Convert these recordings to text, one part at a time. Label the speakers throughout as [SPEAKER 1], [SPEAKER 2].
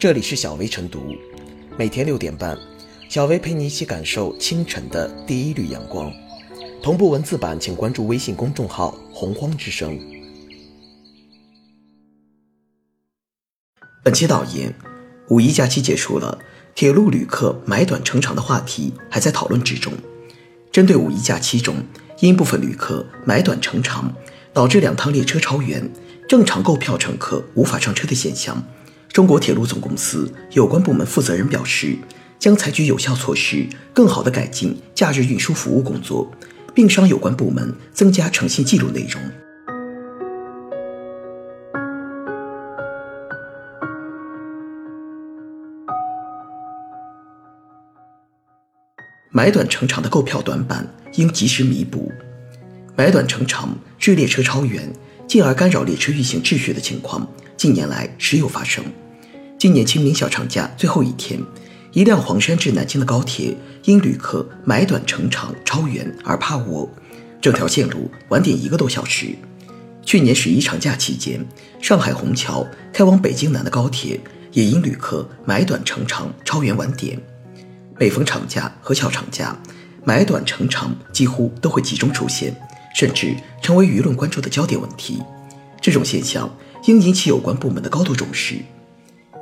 [SPEAKER 1] 这里是小薇晨读，每天六点半，小薇陪你一起感受清晨的第一缕阳光。同步文字版，请关注微信公众号“洪荒之声”。本期导言：五一假期结束了，铁路旅客买短乘长的话题还在讨论之中。针对五一假期中因部分旅客买短乘长，导致两趟列车超员，正常购票乘客无法上车的现象，中国铁路总公司有关部门负责人表示，将采取有效措施，更好地改进假日运输服务工作，并商有关部门增加诚信记录内容。买短乘长的购票短板应及时弥补。买短乘长致列车超员，进而干扰列车运行秩序的情况，近年来时有发生。今年清明小长假最后一天，一辆黄山至南京的高铁因旅客买短乘长超员而趴窝，整条线路晚点一个多小时。去年十一长假期间，上海虹桥开往北京南的高铁也因旅客买短乘长超员晚点。每逢长假和小长假，买短乘长几乎都会集中出现，甚至成为舆论关注的焦点问题。这种现象应引起有关部门的高度重视。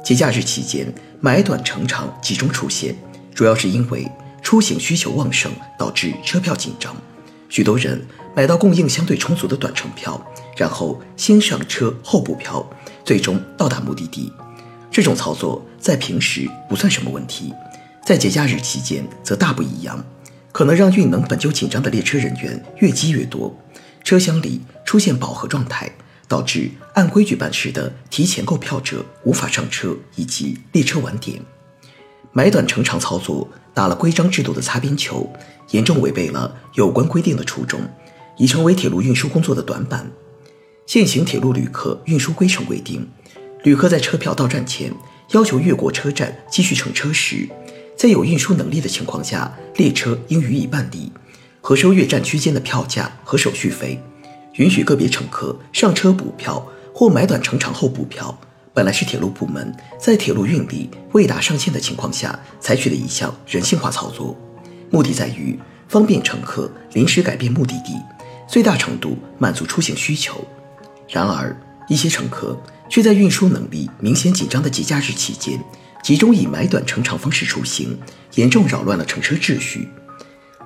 [SPEAKER 1] 节假日期间买短乘长集中出现，主要是因为出行需求旺盛，导致车票紧张。许多人买到供应相对充足的短程票，然后先上车后补票，最终到达目的地。这种操作在平时不算什么问题。在节假日期间则大不一样，可能让运能本就紧张的列车人员越积越多，车厢里出现饱和状态，导致按规矩办事的提前购票者无法上车，以及列车晚点。买短乘长操作打了规章制度的擦边球，严重违背了有关规定的初衷，已成为铁路运输工作的短板。现行铁路旅客运输规程规定，旅客在车票到站前要求越过车站继续乘车时。在有运输能力的情况下，列车应予以办理，核收越站区间的票价和手续费，允许个别乘客上车补票或买短乘长后补票。本来是铁路部门在铁路运力未达上限的情况下采取的一项人性化操作，目的在于方便乘客临时改变目的地，最大程度满足出行需求。然而，一些乘客却在运输能力明显紧张的节假日期间。集中以买短乘长方式出行，严重扰乱了乘车秩序。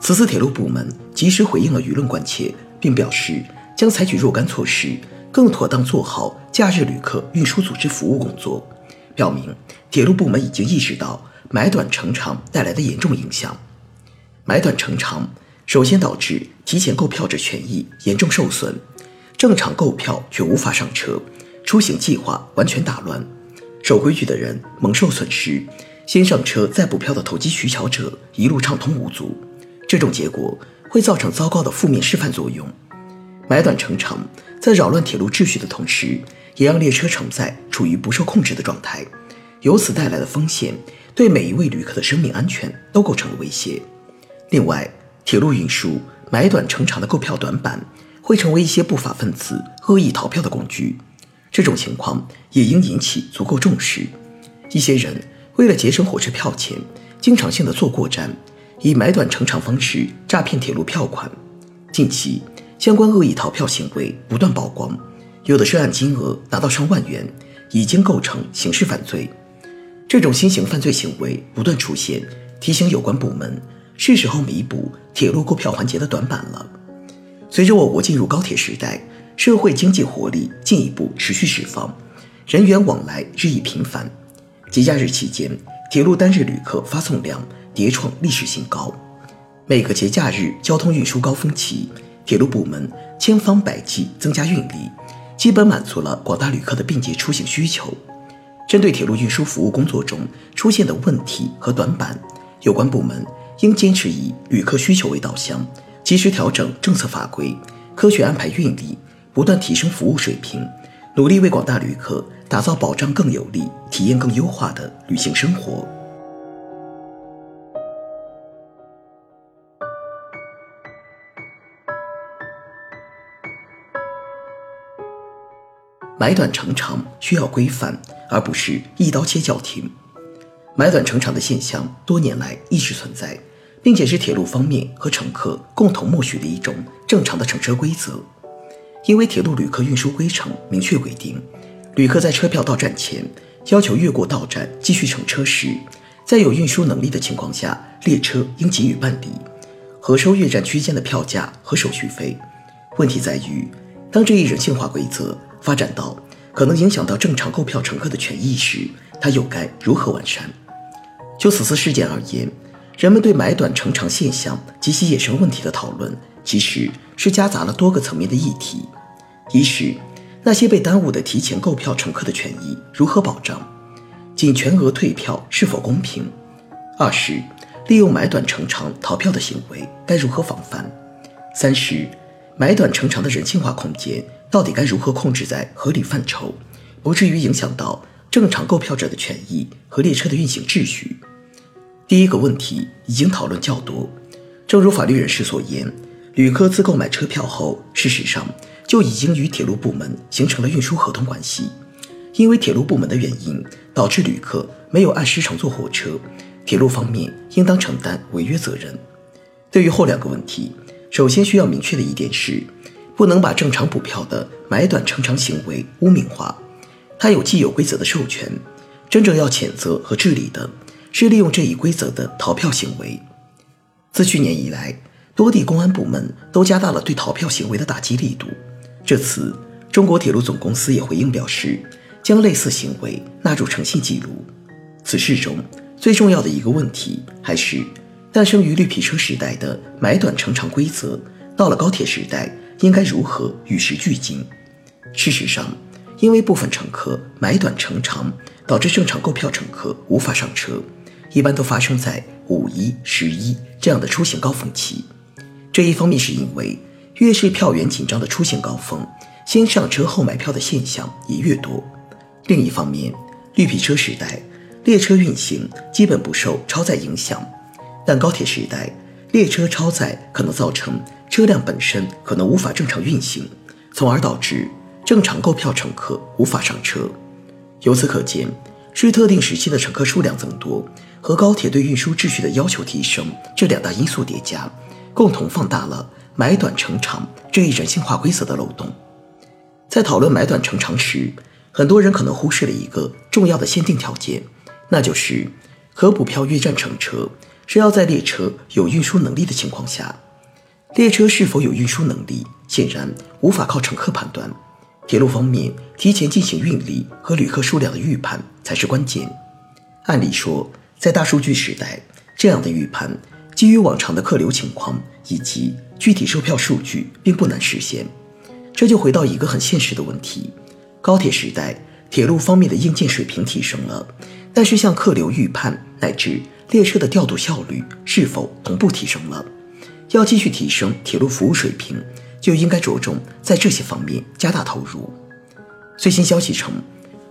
[SPEAKER 1] 此次铁路部门及时回应了舆论关切，并表示将采取若干措施，更妥当做好假日旅客运输组织服务工作，表明铁路部门已经意识到买短乘长带来的严重影响。买短乘长首先导致提前购票者权益严重受损，正常购票却无法上车，出行计划完全打乱。守规矩的人蒙受损失，先上车再补票的投机取巧者一路畅通无阻。这种结果会造成糟糕的负面示范作用。买短乘长在扰乱铁路秩序的同时，也让列车承载处于不受控制的状态，由此带来的风险对每一位旅客的生命安全都构成了威胁。另外，铁路运输买短乘长的购票短板，会成为一些不法分子恶意逃票的工具。这种情况也应引起足够重视。一些人为了节省火车票钱，经常性的坐过站，以买短乘长方式诈骗铁路票款。近期相关恶意逃票行为不断曝光，有的涉案金额达到上万元，已经构成刑事犯罪。这种新型犯罪行为不断出现，提醒有关部门是时候弥补铁路购票环节的短板了。随着我国进入高铁时代。社会经济活力进一步持续释放，人员往来日益频繁。节假日期间，铁路单日旅客发送量迭创历史新高。每个节假日交通运输高峰期，铁路部门千方百计增加运力，基本满足了广大旅客的便捷出行需求。针对铁路运输服务工作中出现的问题和短板，有关部门应坚持以旅客需求为导向，及时调整政策法规，科学安排运力。不断提升服务水平，努力为广大旅客打造保障更有力、体验更优化的旅行生活。买短乘长需要规范，而不是一刀切叫停。买短乘长的现象多年来一直存在，并且是铁路方面和乘客共同默许的一种正常的乘车规则。因为铁路旅客运输规程明确规定，旅客在车票到站前要求越过到站继续乘车时，在有运输能力的情况下，列车应给予办理，核收越站区间的票价和手续费。问题在于，当这一人性化规则发展到可能影响到正常购票乘客的权益时，它又该如何完善？就此次事件而言，人们对买短乘长现象及其衍生问题的讨论，其实是夹杂了多个层面的议题：一是那些被耽误的提前购票乘客的权益如何保障，仅全额退票是否公平；二是利用买短乘长逃票的行为该如何防范；三是。买短乘长的人性化空间到底该如何控制在合理范畴，不至于影响到正常购票者的权益和列车的运行秩序？第一个问题已经讨论较多。正如法律人士所言，旅客自购买车票后，事实上就已经与铁路部门形成了运输合同关系。因为铁路部门的原因导致旅客没有按时乘坐火车，铁路方面应当承担违约责任。对于后两个问题，首先需要明确的一点是，不能把正常补票的买短乘长行为污名化。它有既有规则的授权，真正要谴责和治理的是利用这一规则的逃票行为。自去年以来，多地公安部门都加大了对逃票行为的打击力度。这次，中国铁路总公司也回应表示，将类似行为纳入诚信记录。此事中最重要的一个问题还是。诞生于绿皮车时代的买短乘长规则，到了高铁时代应该如何与时俱进？事实上，因为部分乘客买短乘长，导致正常购票乘客无法上车，一般都发生在五一、十一这样的出行高峰期。这一方面是因为越是票源紧张的出行高峰，先上车后买票的现象也越多；另一方面，绿皮车时代列车运行基本不受超载影响。但高铁时代，列车超载可能造成车辆本身可能无法正常运行，从而导致正常购票乘客无法上车。由此可见，是特定时期的乘客数量增多和高铁对运输秩序的要求提升这两大因素叠加，共同放大了买短乘长这一人性化规则的漏洞。在讨论买短乘长时，很多人可能忽视了一个重要的限定条件，那就是可补票越站乘车。是要在列车有运输能力的情况下，列车是否有运输能力，显然无法靠乘客判断。铁路方面提前进行运力和旅客数量的预判才是关键。按理说，在大数据时代，这样的预判基于往常的客流情况以及具体售票数据，并不难实现。这就回到一个很现实的问题：高铁时代，铁路方面的硬件水平提升了，但是像客流预判乃至列车的调度效率是否同步提升了？要继续提升铁路服务水平，就应该着重在这些方面加大投入。最新消息称，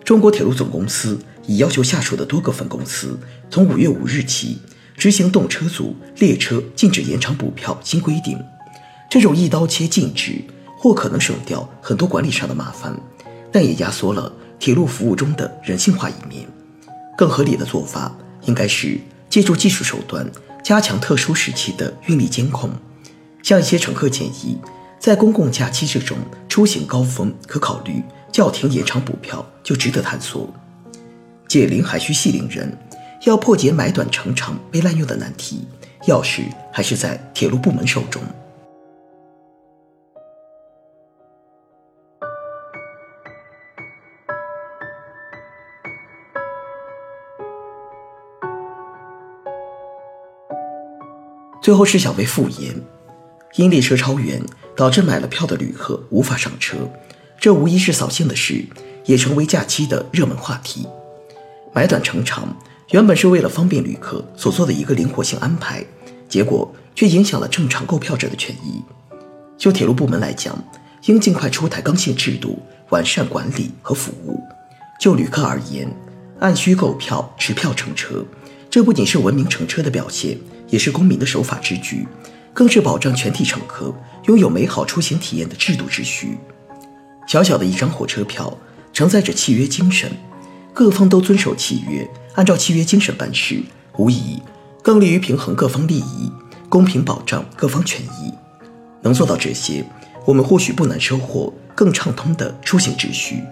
[SPEAKER 1] 中国铁路总公司已要求下属的多个分公司，从五月五日起执行动车组列车禁止延长补票新规定。这种一刀切禁止，或可能省掉很多管理上的麻烦，但也压缩了铁路服务中的人性化一面。更合理的做法应该是。借助技术手段加强特殊时期的运力监控，向一些乘客建议，在公共假期这种出行高峰，可考虑叫停延长补票，就值得探索。解铃还需系铃人，要破解买短乘长被滥用的难题，钥匙还是在铁路部门手中。最后是小薇复言，因列车超员导致买了票的旅客无法上车，这无疑是扫兴的事，也成为假期的热门话题。买短乘长原本是为了方便旅客所做的一个灵活性安排，结果却影响了正常购票者的权益。就铁路部门来讲，应尽快出台刚性制度，完善管理和服务。就旅客而言，按需购票、持票乘车，这不仅是文明乘车的表现。也是公民的守法之举，更是保障全体乘客拥有美好出行体验的制度之序。小小的一张火车票，承载着契约精神，各方都遵守契约，按照契约精神办事，无疑更利于平衡各方利益，公平保障各方权益。能做到这些，我们或许不难收获更畅通的出行秩序。